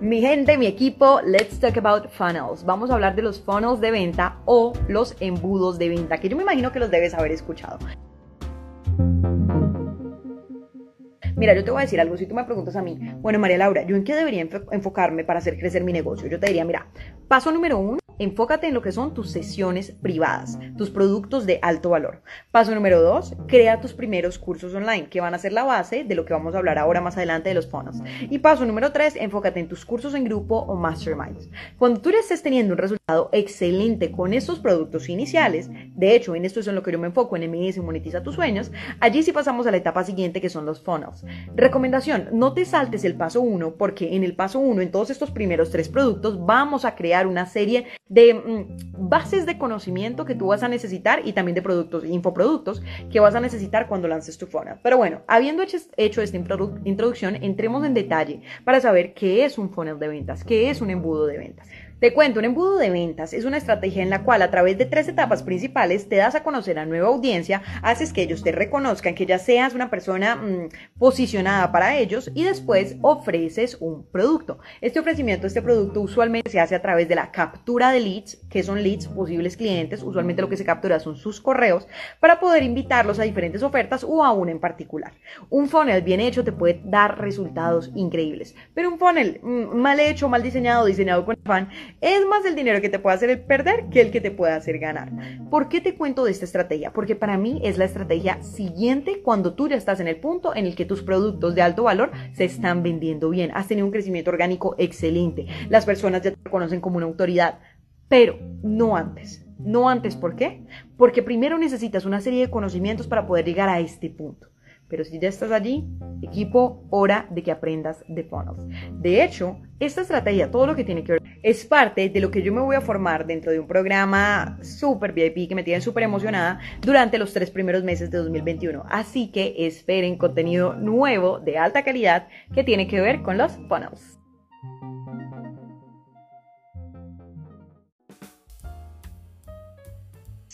Mi gente, mi equipo, let's talk about funnels. Vamos a hablar de los funnels de venta o los embudos de venta, que yo me imagino que los debes haber escuchado. Mira, yo te voy a decir algo. Si tú me preguntas a mí, bueno, María Laura, ¿yo en qué debería enfocarme para hacer crecer mi negocio? Yo te diría, mira, paso número uno, Enfócate en lo que son tus sesiones privadas, tus productos de alto valor. Paso número dos, crea tus primeros cursos online, que van a ser la base de lo que vamos a hablar ahora más adelante de los funnels. Y paso número tres, enfócate en tus cursos en grupo o masterminds. Cuando tú estés teniendo un resultado excelente con estos productos iniciales, de hecho, en esto es en lo que yo me enfoco, en MS Monetiza tus sueños, allí sí pasamos a la etapa siguiente que son los funnels. Recomendación, no te saltes el paso uno, porque en el paso uno, en todos estos primeros tres productos, vamos a crear una serie de mm, bases de conocimiento que tú vas a necesitar y también de productos, infoproductos que vas a necesitar cuando lances tu funnel. Pero bueno, habiendo hecho, hecho esta introducción, entremos en detalle para saber qué es un funnel de ventas, qué es un embudo de ventas. Te cuento, un embudo de ventas es una estrategia en la cual a través de tres etapas principales te das a conocer a nueva audiencia, haces que ellos te reconozcan, que ya seas una persona mm, posicionada para ellos y después ofreces un producto. Este ofrecimiento, este producto usualmente se hace a través de la captura de leads, que son leads posibles clientes, usualmente lo que se captura son sus correos, para poder invitarlos a diferentes ofertas o a una en particular. Un funnel bien hecho te puede dar resultados increíbles, pero un funnel mm, mal hecho, mal diseñado, diseñado con afán, es más el dinero que te puede hacer perder que el que te puede hacer ganar. ¿Por qué te cuento de esta estrategia? Porque para mí es la estrategia siguiente cuando tú ya estás en el punto en el que tus productos de alto valor se están vendiendo bien. Has tenido un crecimiento orgánico excelente. Las personas ya te conocen como una autoridad, pero no antes. No antes, ¿por qué? Porque primero necesitas una serie de conocimientos para poder llegar a este punto. Pero si ya estás allí, equipo, hora de que aprendas de funnels. De hecho, esta estrategia, todo lo que tiene que ver, es parte de lo que yo me voy a formar dentro de un programa super VIP que me tiene súper emocionada durante los tres primeros meses de 2021. Así que esperen contenido nuevo de alta calidad que tiene que ver con los funnels.